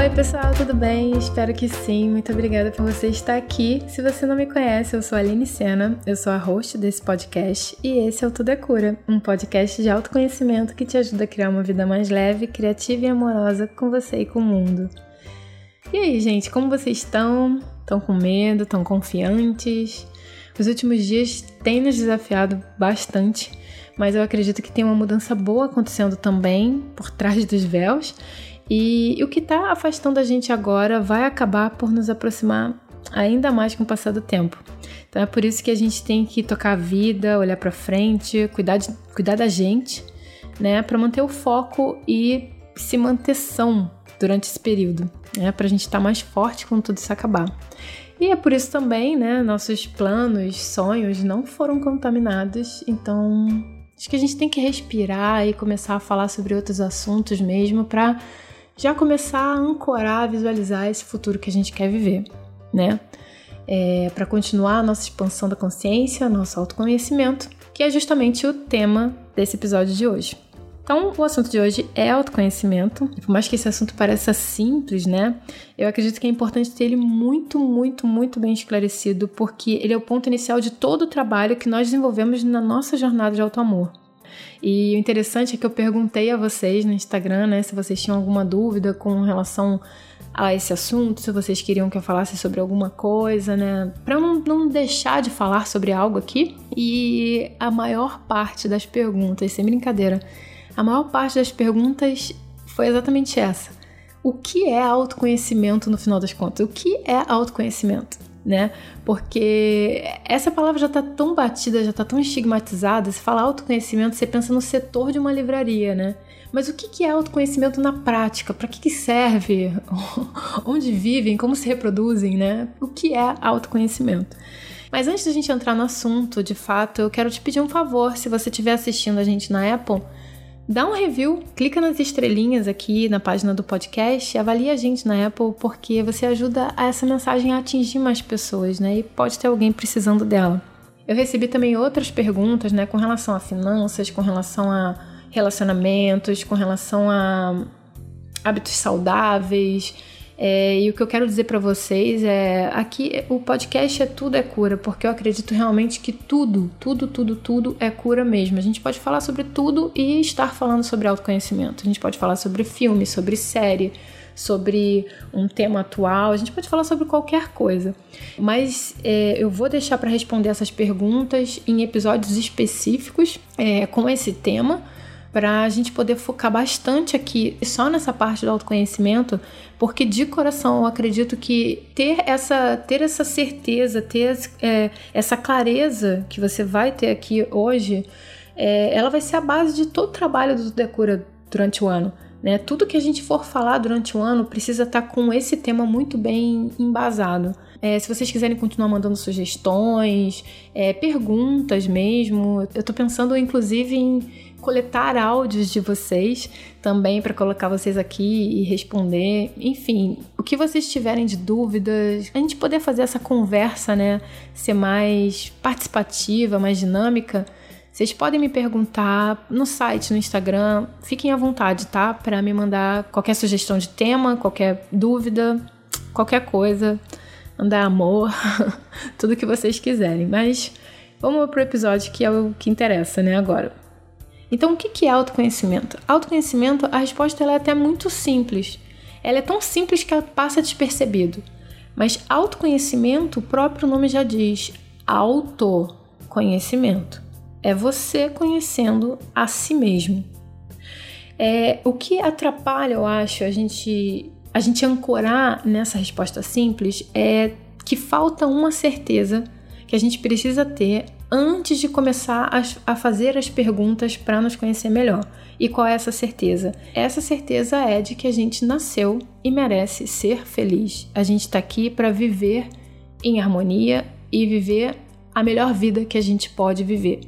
Oi, pessoal, tudo bem? Espero que sim. Muito obrigada por você estar aqui. Se você não me conhece, eu sou a Aline Sena, eu sou a host desse podcast e esse é o Tudo é Cura, um podcast de autoconhecimento que te ajuda a criar uma vida mais leve, criativa e amorosa com você e com o mundo. E aí, gente, como vocês estão? Estão com medo? Estão confiantes? Os últimos dias têm nos desafiado bastante, mas eu acredito que tem uma mudança boa acontecendo também por trás dos véus e o que está afastando a gente agora vai acabar por nos aproximar ainda mais com o passar do tempo. Então é por isso que a gente tem que tocar a vida, olhar para frente, cuidar, de, cuidar da gente, né, para manter o foco e se manter são durante esse período, né, para a gente estar tá mais forte quando tudo isso acabar. E é por isso também, né, nossos planos, sonhos não foram contaminados, então acho que a gente tem que respirar e começar a falar sobre outros assuntos mesmo para já começar a ancorar, a visualizar esse futuro que a gente quer viver, né? É, para continuar a nossa expansão da consciência, nosso autoconhecimento, que é justamente o tema desse episódio de hoje. Então, o assunto de hoje é autoconhecimento. Por mais que esse assunto pareça simples, né? Eu acredito que é importante ter ele muito, muito, muito bem esclarecido, porque ele é o ponto inicial de todo o trabalho que nós desenvolvemos na nossa jornada de auto-amor. E o interessante é que eu perguntei a vocês no Instagram, né, se vocês tinham alguma dúvida com relação a esse assunto, se vocês queriam que eu falasse sobre alguma coisa, né? Para não, não deixar de falar sobre algo aqui. E a maior parte das perguntas, sem brincadeira, a maior parte das perguntas foi exatamente essa. O que é autoconhecimento no final das contas? O que é autoconhecimento? Né? Porque essa palavra já tá tão batida, já tá tão estigmatizada. Se fala autoconhecimento, você pensa no setor de uma livraria, né? Mas o que é autoconhecimento na prática? Para que, que serve? Onde vivem? Como se reproduzem, né? O que é autoconhecimento? Mas antes da gente entrar no assunto, de fato, eu quero te pedir um favor. Se você estiver assistindo a gente na Apple, Dá um review, clica nas estrelinhas aqui na página do podcast, avalia a gente na Apple, porque você ajuda essa mensagem a atingir mais pessoas, né? E pode ter alguém precisando dela. Eu recebi também outras perguntas, né, com relação a finanças, com relação a relacionamentos, com relação a hábitos saudáveis, é, e o que eu quero dizer para vocês é: aqui o podcast é tudo é cura, porque eu acredito realmente que tudo, tudo, tudo, tudo é cura mesmo. A gente pode falar sobre tudo e estar falando sobre autoconhecimento. A gente pode falar sobre filme, sobre série, sobre um tema atual, a gente pode falar sobre qualquer coisa. Mas é, eu vou deixar para responder essas perguntas em episódios específicos é, com esse tema para a gente poder focar bastante aqui só nessa parte do autoconhecimento, porque de coração eu acredito que ter essa, ter essa certeza, ter é, essa clareza que você vai ter aqui hoje, é, ela vai ser a base de todo o trabalho do Decura durante o ano. Né? Tudo que a gente for falar durante o ano precisa estar tá com esse tema muito bem embasado. É, se vocês quiserem continuar mandando sugestões, é, perguntas mesmo, eu estou pensando inclusive em coletar áudios de vocês também para colocar vocês aqui e responder. Enfim, o que vocês tiverem de dúvidas, a gente poder fazer essa conversa, né, ser mais participativa, mais dinâmica. Vocês podem me perguntar no site, no Instagram. Fiquem à vontade, tá? Para me mandar qualquer sugestão de tema, qualquer dúvida, qualquer coisa. Andar amor, tudo que vocês quiserem. Mas vamos pro episódio que é o que interessa, né, agora. Então, o que é autoconhecimento? Autoconhecimento, a resposta é até muito simples. Ela é tão simples que ela passa despercebido. Mas autoconhecimento, o próprio nome já diz, autoconhecimento. É você conhecendo a si mesmo. É, o que atrapalha, eu acho, a gente, a gente ancorar nessa resposta simples é que falta uma certeza que a gente precisa ter antes de começar a, fazer as perguntas para nos conhecer melhor. E qual é essa certeza? Essa certeza é de que a gente nasceu e merece ser feliz. A gente está aqui para viver em harmonia e viver a melhor vida que a gente pode viver.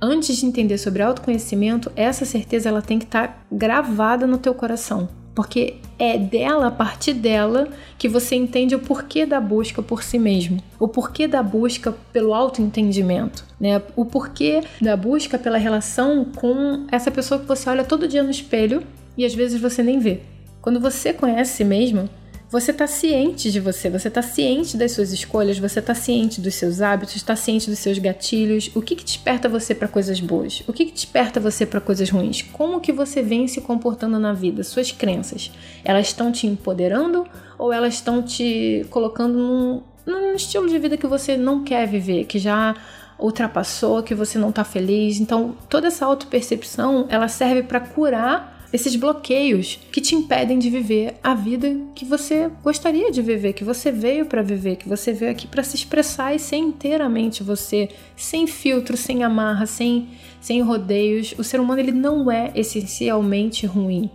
Antes de entender sobre autoconhecimento, essa certeza ela tem que estar tá gravada no teu coração porque é dela, a partir dela, que você entende o porquê da busca por si mesmo, o porquê da busca pelo autoentendimento, né? O porquê da busca pela relação com essa pessoa que você olha todo dia no espelho e às vezes você nem vê. Quando você conhece si mesmo, você está ciente de você, você está ciente das suas escolhas, você está ciente dos seus hábitos, está ciente dos seus gatilhos. O que, que desperta você para coisas boas? O que, que desperta você para coisas ruins? Como que você vem se comportando na vida? Suas crenças, elas estão te empoderando ou elas estão te colocando num, num estilo de vida que você não quer viver, que já ultrapassou, que você não está feliz? Então, toda essa autopercepção, ela serve para curar esses bloqueios que te impedem de viver a vida que você gostaria de viver, que você veio para viver, que você veio aqui para se expressar e ser inteiramente você, sem filtro, sem amarra, sem, sem rodeios. O ser humano ele não é essencialmente ruim.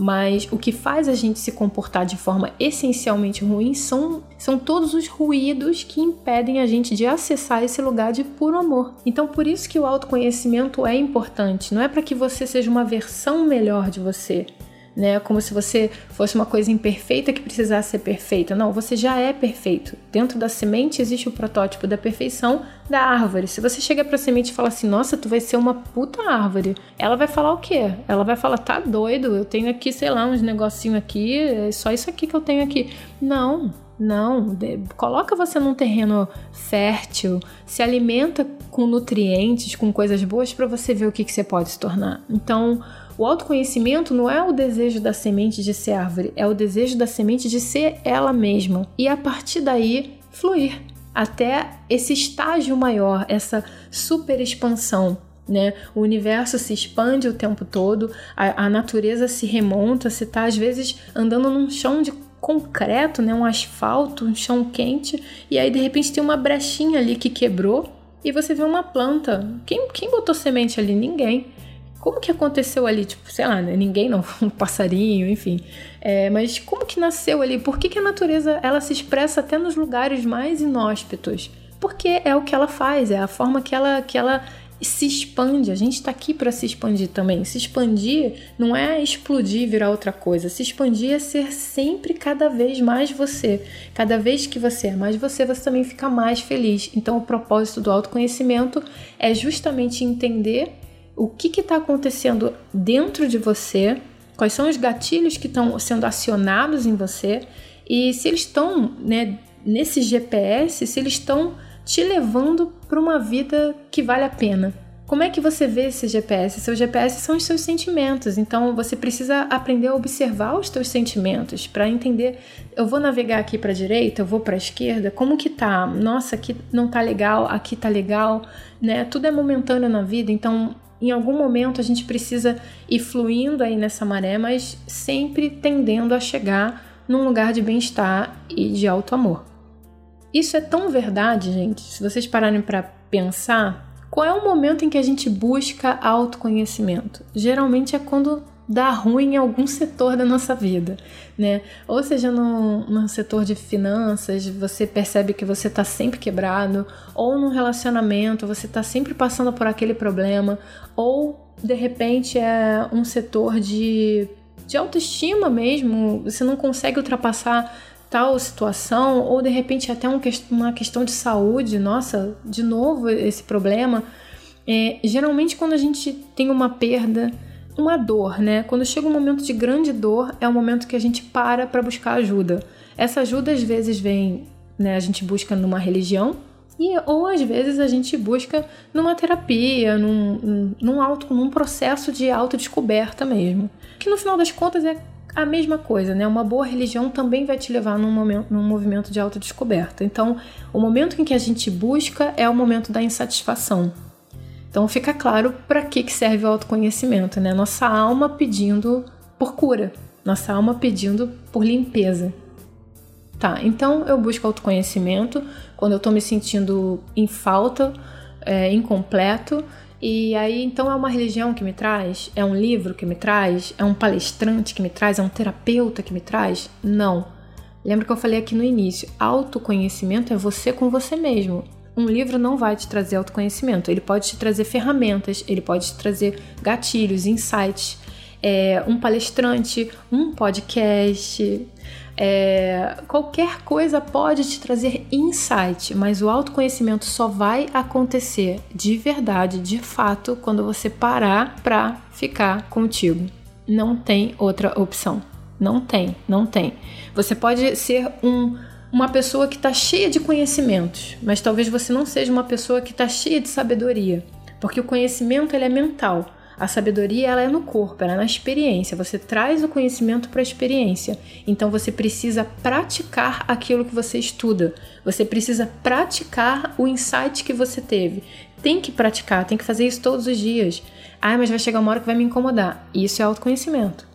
Mas o que faz a gente se comportar de forma essencialmente ruim são, são todos os ruídos que impedem a gente de acessar esse lugar de puro amor. Então, por isso que o autoconhecimento é importante. Não é para que você seja uma versão melhor de você, né? Como se você fosse uma coisa imperfeita que precisasse ser perfeita. Não, você já é perfeito. Dentro da semente existe o protótipo da perfeição da árvore. Se você chega para a semente e fala assim: "Nossa, tu vai ser uma puta árvore". Ela vai falar o quê? Ela vai falar: "Tá doido? Eu tenho aqui, sei lá, uns negocinho aqui, é só isso aqui que eu tenho aqui". Não, não, coloca você num terreno fértil, se alimenta com nutrientes, com coisas boas para você ver o que, que você pode se tornar. Então, o autoconhecimento não é o desejo da semente de ser árvore, é o desejo da semente de ser ela mesma. E a partir daí, fluir até esse estágio maior, essa super expansão. Né? O universo se expande o tempo todo, a, a natureza se remonta, você está às vezes andando num chão de concreto, né? um asfalto, um chão quente, e aí de repente tem uma brechinha ali que quebrou e você vê uma planta. Quem, quem botou semente ali? Ninguém como que aconteceu ali? Tipo, sei lá, né? ninguém não, um passarinho, enfim. É, mas como que nasceu ali? Por que, que a natureza ela se expressa até nos lugares mais inóspitos? Porque é o que ela faz, é a forma que ela, que ela se expande. A gente está aqui para se expandir também. Se expandir não é explodir virar outra coisa. Se expandir é ser sempre cada vez mais você. Cada vez que você é mais você, você também fica mais feliz. Então, o propósito do autoconhecimento é justamente entender o que está acontecendo dentro de você, quais são os gatilhos que estão sendo acionados em você e se eles estão né, nesse GPS, se eles estão te levando para uma vida que vale a pena. Como é que você vê esse GPS? Seu GPS são os seus sentimentos, então você precisa aprender a observar os seus sentimentos para entender. Eu vou navegar aqui para a direita, eu vou para a esquerda, como que tá? Nossa, aqui não tá legal, aqui tá legal, né? Tudo é momentâneo na vida, então em algum momento a gente precisa ir fluindo aí nessa maré, mas sempre tendendo a chegar num lugar de bem-estar e de alto amor. Isso é tão verdade, gente. Se vocês pararem para pensar, qual é o momento em que a gente busca autoconhecimento? Geralmente é quando dá ruim em algum setor da nossa vida, né? Ou seja, no, no setor de finanças, você percebe que você está sempre quebrado, ou no relacionamento, você está sempre passando por aquele problema, ou de repente é um setor de, de autoestima mesmo, você não consegue ultrapassar tal situação, ou de repente até um, uma questão de saúde, nossa, de novo esse problema. É, geralmente, quando a gente tem uma perda, uma dor, né? Quando chega um momento de grande dor, é o momento que a gente para para buscar ajuda. Essa ajuda às vezes vem, né? A gente busca numa religião e ou às vezes a gente busca numa terapia, num, num, auto, num processo de autodescoberta mesmo. Que no final das contas é a mesma coisa, né? Uma boa religião também vai te levar num, momento, num movimento de autodescoberta. Então, o momento em que a gente busca é o momento da insatisfação. Então fica claro para que, que serve o autoconhecimento, né? Nossa alma pedindo por cura, nossa alma pedindo por limpeza. Tá, então eu busco autoconhecimento quando eu estou me sentindo em falta, é, incompleto, e aí então é uma religião que me traz? É um livro que me traz? É um palestrante que me traz? É um terapeuta que me traz? Não. Lembra que eu falei aqui no início? Autoconhecimento é você com você mesmo. Um livro não vai te trazer autoconhecimento, ele pode te trazer ferramentas, ele pode te trazer gatilhos, insights. É, um palestrante, um podcast, é, qualquer coisa pode te trazer insight, mas o autoconhecimento só vai acontecer de verdade, de fato, quando você parar para ficar contigo. Não tem outra opção. Não tem, não tem. Você pode ser um, uma pessoa que está cheia de conhecimentos, mas talvez você não seja uma pessoa que está cheia de sabedoria, porque o conhecimento ele é mental. A sabedoria ela é no corpo, ela é na experiência. Você traz o conhecimento para a experiência. Então você precisa praticar aquilo que você estuda. Você precisa praticar o insight que você teve. Tem que praticar, tem que fazer isso todos os dias. Ah, mas vai chegar uma hora que vai me incomodar. Isso é autoconhecimento.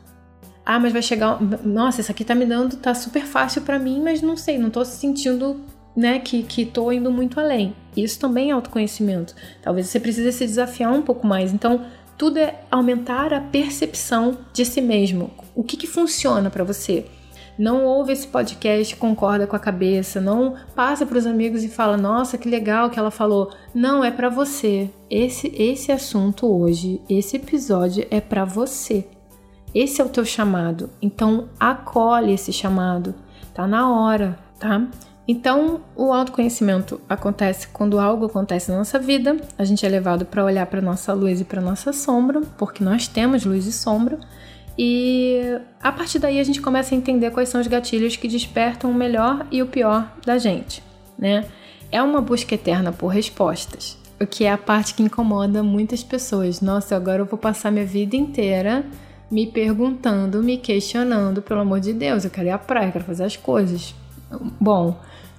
Ah, mas vai chegar. Nossa, isso aqui tá me dando, tá super fácil para mim, mas não sei, não tô sentindo né, que, que tô indo muito além. Isso também é autoconhecimento. Talvez você precise se desafiar um pouco mais. Então, tudo é aumentar a percepção de si mesmo. O que, que funciona para você? Não ouve esse podcast, concorda com a cabeça, não passa para os amigos e fala: "Nossa, que legal que ela falou". Não é para você. Esse esse assunto hoje, esse episódio é para você. Esse é o teu chamado. Então acolhe esse chamado. Tá na hora, tá? Então, o autoconhecimento acontece quando algo acontece na nossa vida, a gente é levado para olhar para nossa luz e para nossa sombra, porque nós temos luz e sombra, e a partir daí a gente começa a entender quais são os gatilhos que despertam o melhor e o pior da gente, né? É uma busca eterna por respostas, o que é a parte que incomoda muitas pessoas. Nossa, agora eu vou passar minha vida inteira me perguntando, me questionando, pelo amor de Deus, eu quero ir à praia, quero fazer as coisas. Bom,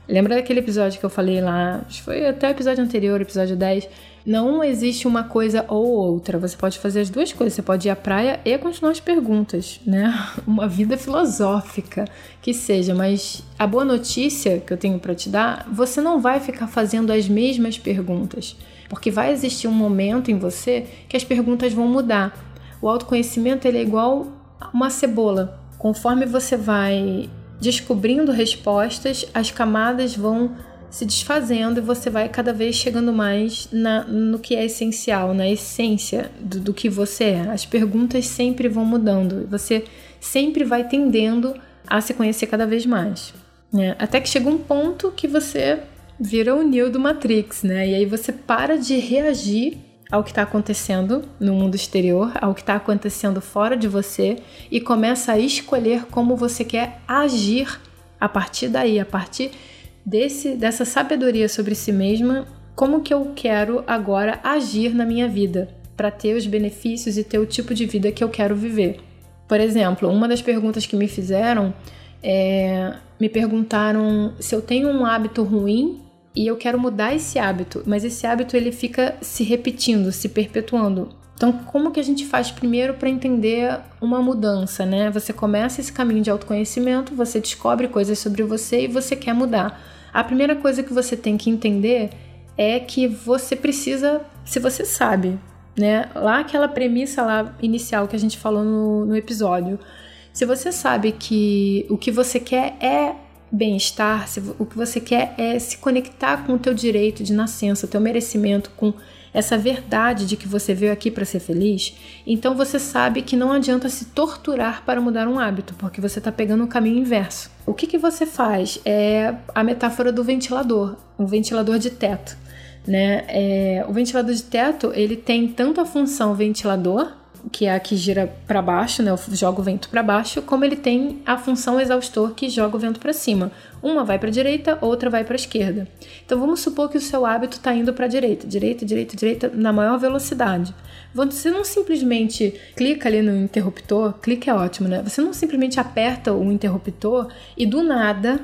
Lembra daquele episódio que eu falei lá? Acho que foi até o episódio anterior, episódio 10. Não existe uma coisa ou outra. Você pode fazer as duas coisas. Você pode ir à praia e continuar as perguntas, né? Uma vida filosófica que seja. Mas a boa notícia que eu tenho para te dar: você não vai ficar fazendo as mesmas perguntas. Porque vai existir um momento em você que as perguntas vão mudar. O autoconhecimento ele é igual uma cebola. Conforme você vai descobrindo respostas, as camadas vão se desfazendo e você vai cada vez chegando mais na, no que é essencial, na essência do, do que você é. As perguntas sempre vão mudando você sempre vai tendendo a se conhecer cada vez mais. Né? Até que chega um ponto que você vira o Neo do Matrix, né? E aí você para de reagir ao que está acontecendo no mundo exterior, ao que está acontecendo fora de você e começa a escolher como você quer agir a partir daí, a partir desse dessa sabedoria sobre si mesma, como que eu quero agora agir na minha vida para ter os benefícios e ter o tipo de vida que eu quero viver. Por exemplo, uma das perguntas que me fizeram é, me perguntaram se eu tenho um hábito ruim e eu quero mudar esse hábito, mas esse hábito ele fica se repetindo, se perpetuando. Então, como que a gente faz primeiro para entender uma mudança, né? Você começa esse caminho de autoconhecimento, você descobre coisas sobre você e você quer mudar. A primeira coisa que você tem que entender é que você precisa, se você sabe, né? Lá aquela premissa lá inicial que a gente falou no, no episódio. Se você sabe que o que você quer é bem-estar, se o que você quer é se conectar com o teu direito de nascença, teu merecimento, com essa verdade de que você veio aqui para ser feliz, então você sabe que não adianta se torturar para mudar um hábito, porque você está pegando o caminho inverso. O que, que você faz? É a metáfora do ventilador, um ventilador de teto. Né? É, o ventilador de teto ele tem tanto a função ventilador que é a que gira para baixo, né, joga o vento para baixo, como ele tem a função exaustor que joga o vento para cima. Uma vai para a direita, outra vai para a esquerda. Então vamos supor que o seu hábito está indo para a direita, direita, direita, direita, na maior velocidade. Você não simplesmente clica ali no interruptor, clique é ótimo, né? Você não simplesmente aperta o interruptor e do nada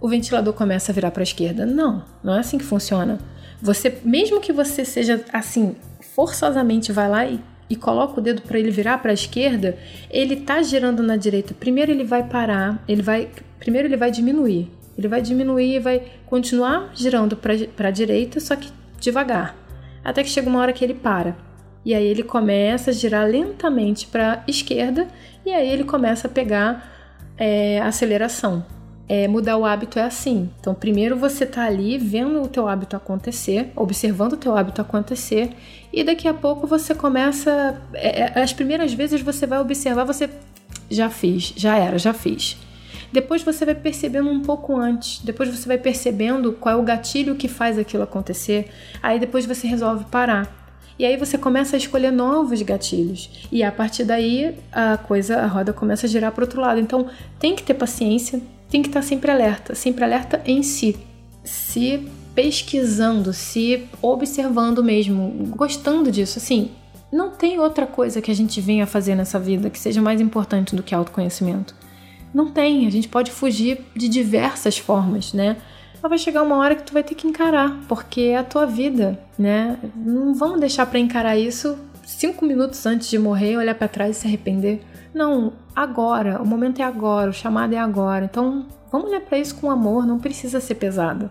o ventilador começa a virar para a esquerda. Não, não é assim que funciona. Você, mesmo que você seja assim, forçosamente vai lá e e coloca o dedo para ele virar para a esquerda, ele tá girando na direita. Primeiro ele vai parar, ele vai, primeiro ele vai diminuir. Ele vai diminuir e vai continuar girando para a direita, só que devagar. Até que chega uma hora que ele para. E aí ele começa a girar lentamente para a esquerda e aí ele começa a pegar é, aceleração é, mudar o hábito é assim. Então, primeiro você tá ali vendo o teu hábito acontecer, observando o teu hábito acontecer, e daqui a pouco você começa. É, é, as primeiras vezes você vai observar, você já fiz, já era, já fiz. Depois você vai percebendo um pouco antes, depois você vai percebendo qual é o gatilho que faz aquilo acontecer, aí depois você resolve parar. E aí você começa a escolher novos gatilhos. E a partir daí a coisa, a roda começa a girar para outro lado. Então tem que ter paciência, tem que estar sempre alerta, sempre alerta em si. Se pesquisando, se observando mesmo, gostando disso. Assim, não tem outra coisa que a gente venha fazer nessa vida que seja mais importante do que autoconhecimento. Não tem, a gente pode fugir de diversas formas, né? Mas vai chegar uma hora que tu vai ter que encarar, porque é a tua vida, né? Não vamos deixar para encarar isso cinco minutos antes de morrer, olhar para trás e se arrepender. Não, agora, o momento é agora, o chamado é agora. Então, vamos olhar para isso com amor, não precisa ser pesado.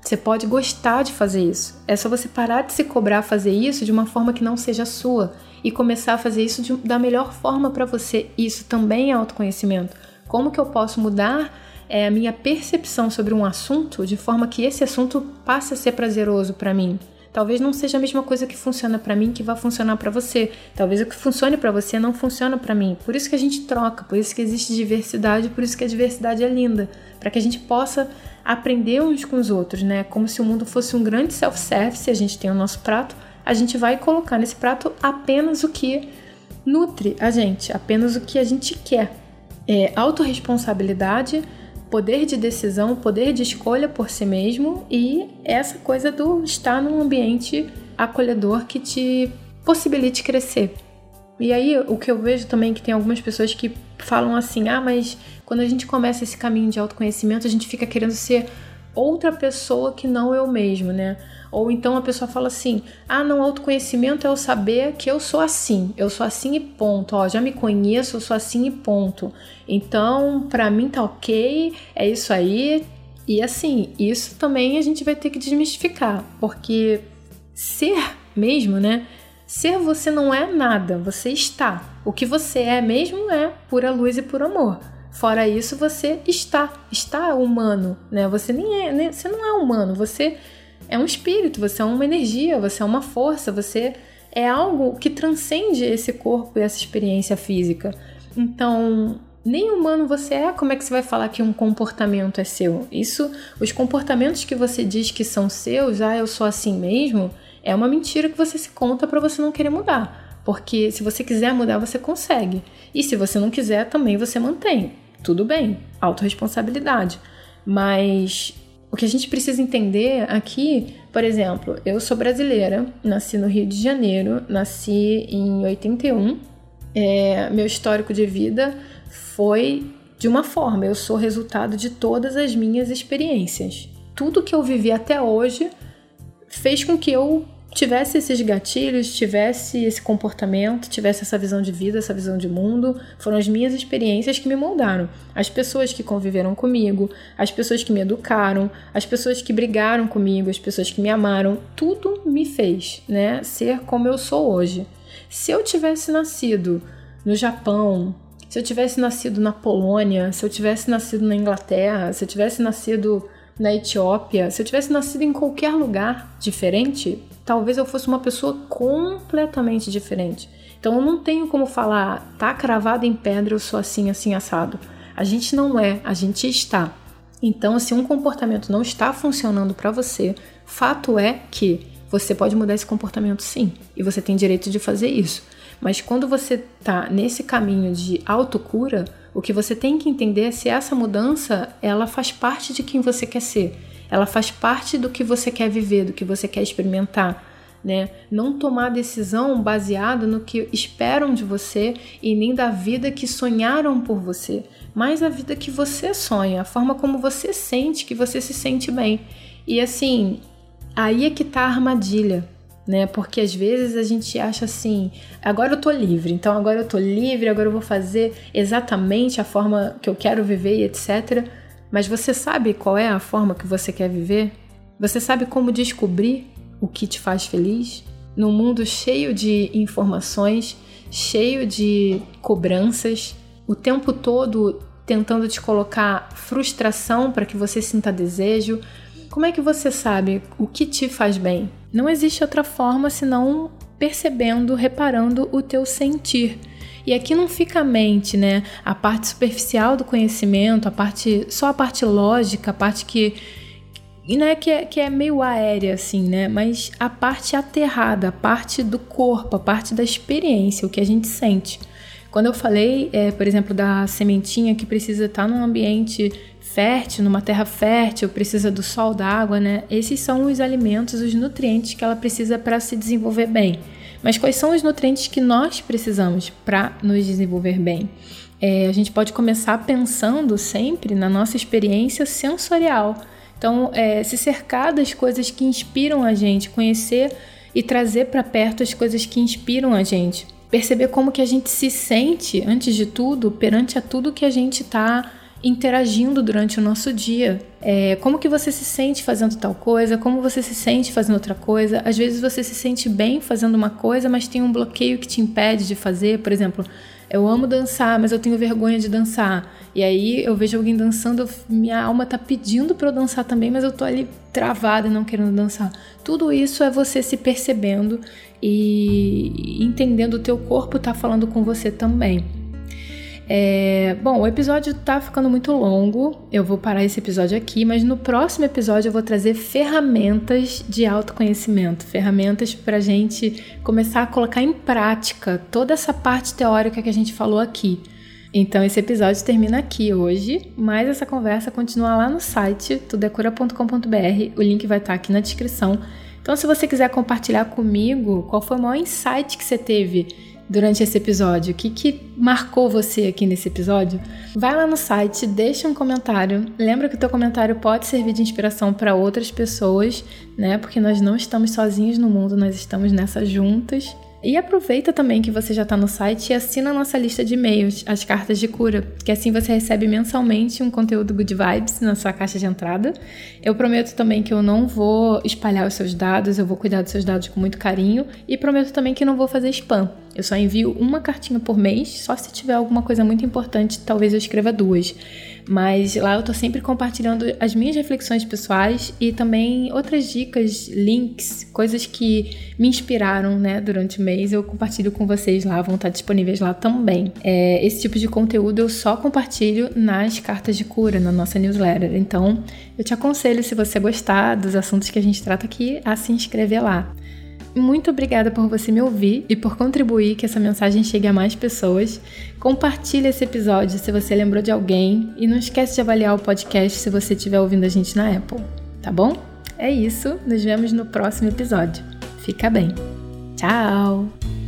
Você pode gostar de fazer isso. É só você parar de se cobrar fazer isso de uma forma que não seja sua e começar a fazer isso de, da melhor forma para você. Isso também é autoconhecimento. Como que eu posso mudar é, a minha percepção sobre um assunto de forma que esse assunto passe a ser prazeroso para mim? Talvez não seja a mesma coisa que funciona para mim que vai funcionar para você. Talvez o que funcione para você não funciona para mim. Por isso que a gente troca, por isso que existe diversidade, por isso que a diversidade é linda, para que a gente possa aprender uns com os outros, né? Como se o mundo fosse um grande self-service, a gente tem o nosso prato, a gente vai colocar nesse prato apenas o que nutre a gente, apenas o que a gente quer. É autorresponsabilidade, poder de decisão, poder de escolha por si mesmo e essa coisa do estar num ambiente acolhedor que te possibilite crescer. E aí, o que eu vejo também é que tem algumas pessoas que falam assim: ah, mas quando a gente começa esse caminho de autoconhecimento, a gente fica querendo ser outra pessoa que não eu mesmo, né? Ou então a pessoa fala assim: ah, não, autoconhecimento é eu saber que eu sou assim, eu sou assim e ponto. Ó, já me conheço, eu sou assim e ponto. Então, pra mim tá ok, é isso aí. E assim, isso também a gente vai ter que desmistificar, porque ser mesmo, né? Ser você não é nada, você está. O que você é mesmo é pura luz e puro amor. Fora isso, você está, está humano, né? Você nem é, né? você não é humano, você é um espírito, você é uma energia, você é uma força, você é algo que transcende esse corpo e essa experiência física. Então, nem humano você é, como é que você vai falar que um comportamento é seu? Isso, os comportamentos que você diz que são seus, ah, eu sou assim mesmo, é uma mentira que você se conta para você não querer mudar. Porque se você quiser mudar, você consegue. E se você não quiser, também você mantém. Tudo bem, autorresponsabilidade. Mas o que a gente precisa entender aqui, por exemplo, eu sou brasileira, nasci no Rio de Janeiro, nasci em 81. É, meu histórico de vida foi de uma forma, eu sou resultado de todas as minhas experiências. Tudo que eu vivi até hoje fez com que eu tivesse esses gatilhos, tivesse esse comportamento, tivesse essa visão de vida, essa visão de mundo, foram as minhas experiências que me moldaram. As pessoas que conviveram comigo, as pessoas que me educaram, as pessoas que brigaram comigo, as pessoas que me amaram, tudo me fez, né, ser como eu sou hoje. Se eu tivesse nascido no Japão, se eu tivesse nascido na Polônia, se eu tivesse nascido na Inglaterra, se eu tivesse nascido na Etiópia, se eu tivesse nascido em qualquer lugar diferente, talvez eu fosse uma pessoa completamente diferente. Então eu não tenho como falar, tá cravado em pedra, eu sou assim, assim, assado. A gente não é, a gente está. Então, se um comportamento não está funcionando para você, fato é que você pode mudar esse comportamento sim, e você tem direito de fazer isso. Mas quando você tá nesse caminho de autocura, o que você tem que entender é se essa mudança, ela faz parte de quem você quer ser. Ela faz parte do que você quer viver, do que você quer experimentar. Né? Não tomar decisão baseada no que esperam de você e nem da vida que sonharam por você, mas a vida que você sonha, a forma como você sente, que você se sente bem. E assim, aí é que tá a armadilha né? Porque às vezes a gente acha assim, agora eu tô livre, então agora eu tô livre, agora eu vou fazer exatamente a forma que eu quero viver e etc. Mas você sabe qual é a forma que você quer viver? Você sabe como descobrir o que te faz feliz? Num mundo cheio de informações, cheio de cobranças, o tempo todo tentando te colocar frustração para que você sinta desejo. Como é que você sabe o que te faz bem? Não existe outra forma senão percebendo, reparando o teu sentir. E aqui não fica a mente, né? A parte superficial do conhecimento, a parte só a parte lógica, a parte que e não é que, é que é meio aérea assim, né? Mas a parte aterrada, a parte do corpo, a parte da experiência, o que a gente sente. Quando eu falei, é, por exemplo, da sementinha que precisa estar num ambiente fértil, numa terra fértil, precisa do sol, da água, né? Esses são os alimentos, os nutrientes que ela precisa para se desenvolver bem. Mas quais são os nutrientes que nós precisamos para nos desenvolver bem? É, a gente pode começar pensando sempre na nossa experiência sensorial. Então, é, se cercar das coisas que inspiram a gente, conhecer e trazer para perto as coisas que inspiram a gente. Perceber como que a gente se sente, antes de tudo, perante a tudo que a gente está interagindo durante o nosso dia. É, como que você se sente fazendo tal coisa, como você se sente fazendo outra coisa. Às vezes você se sente bem fazendo uma coisa, mas tem um bloqueio que te impede de fazer. Por exemplo, eu amo dançar, mas eu tenho vergonha de dançar. E aí eu vejo alguém dançando, minha alma tá pedindo para eu dançar também, mas eu tô ali travada e não querendo dançar. Tudo isso é você se percebendo e entendendo o teu corpo tá falando com você também. É, bom, o episódio tá ficando muito longo, eu vou parar esse episódio aqui, mas no próximo episódio eu vou trazer ferramentas de autoconhecimento, ferramentas para gente começar a colocar em prática toda essa parte teórica que a gente falou aqui. Então esse episódio termina aqui hoje, mas essa conversa continua lá no site tudecura.com.br, o link vai estar aqui na descrição. Então se você quiser compartilhar comigo qual foi o maior insight que você teve durante esse episódio? O que, que marcou você aqui nesse episódio? Vai lá no site, deixa um comentário. Lembra que o teu comentário pode servir de inspiração para outras pessoas, né? Porque nós não estamos sozinhos no mundo, nós estamos nessa juntas. E aproveita também que você já está no site e assina a nossa lista de e-mails, as cartas de cura, que assim você recebe mensalmente um conteúdo good vibes na sua caixa de entrada. Eu prometo também que eu não vou espalhar os seus dados, eu vou cuidar dos seus dados com muito carinho e prometo também que não vou fazer spam. Eu só envio uma cartinha por mês, só se tiver alguma coisa muito importante, talvez eu escreva duas. Mas lá eu tô sempre compartilhando as minhas reflexões pessoais e também outras dicas, links, coisas que me inspiraram, né, durante o mês. Eu compartilho com vocês lá, vão estar disponíveis lá também. É, esse tipo de conteúdo eu só compartilho nas cartas de cura, na nossa newsletter. Então, eu te aconselho, se você gostar dos assuntos que a gente trata aqui, a se inscrever lá. Muito obrigada por você me ouvir e por contribuir que essa mensagem chegue a mais pessoas. Compartilhe esse episódio se você lembrou de alguém e não esquece de avaliar o podcast se você estiver ouvindo a gente na Apple, tá bom? É isso, nos vemos no próximo episódio. Fica bem. Tchau!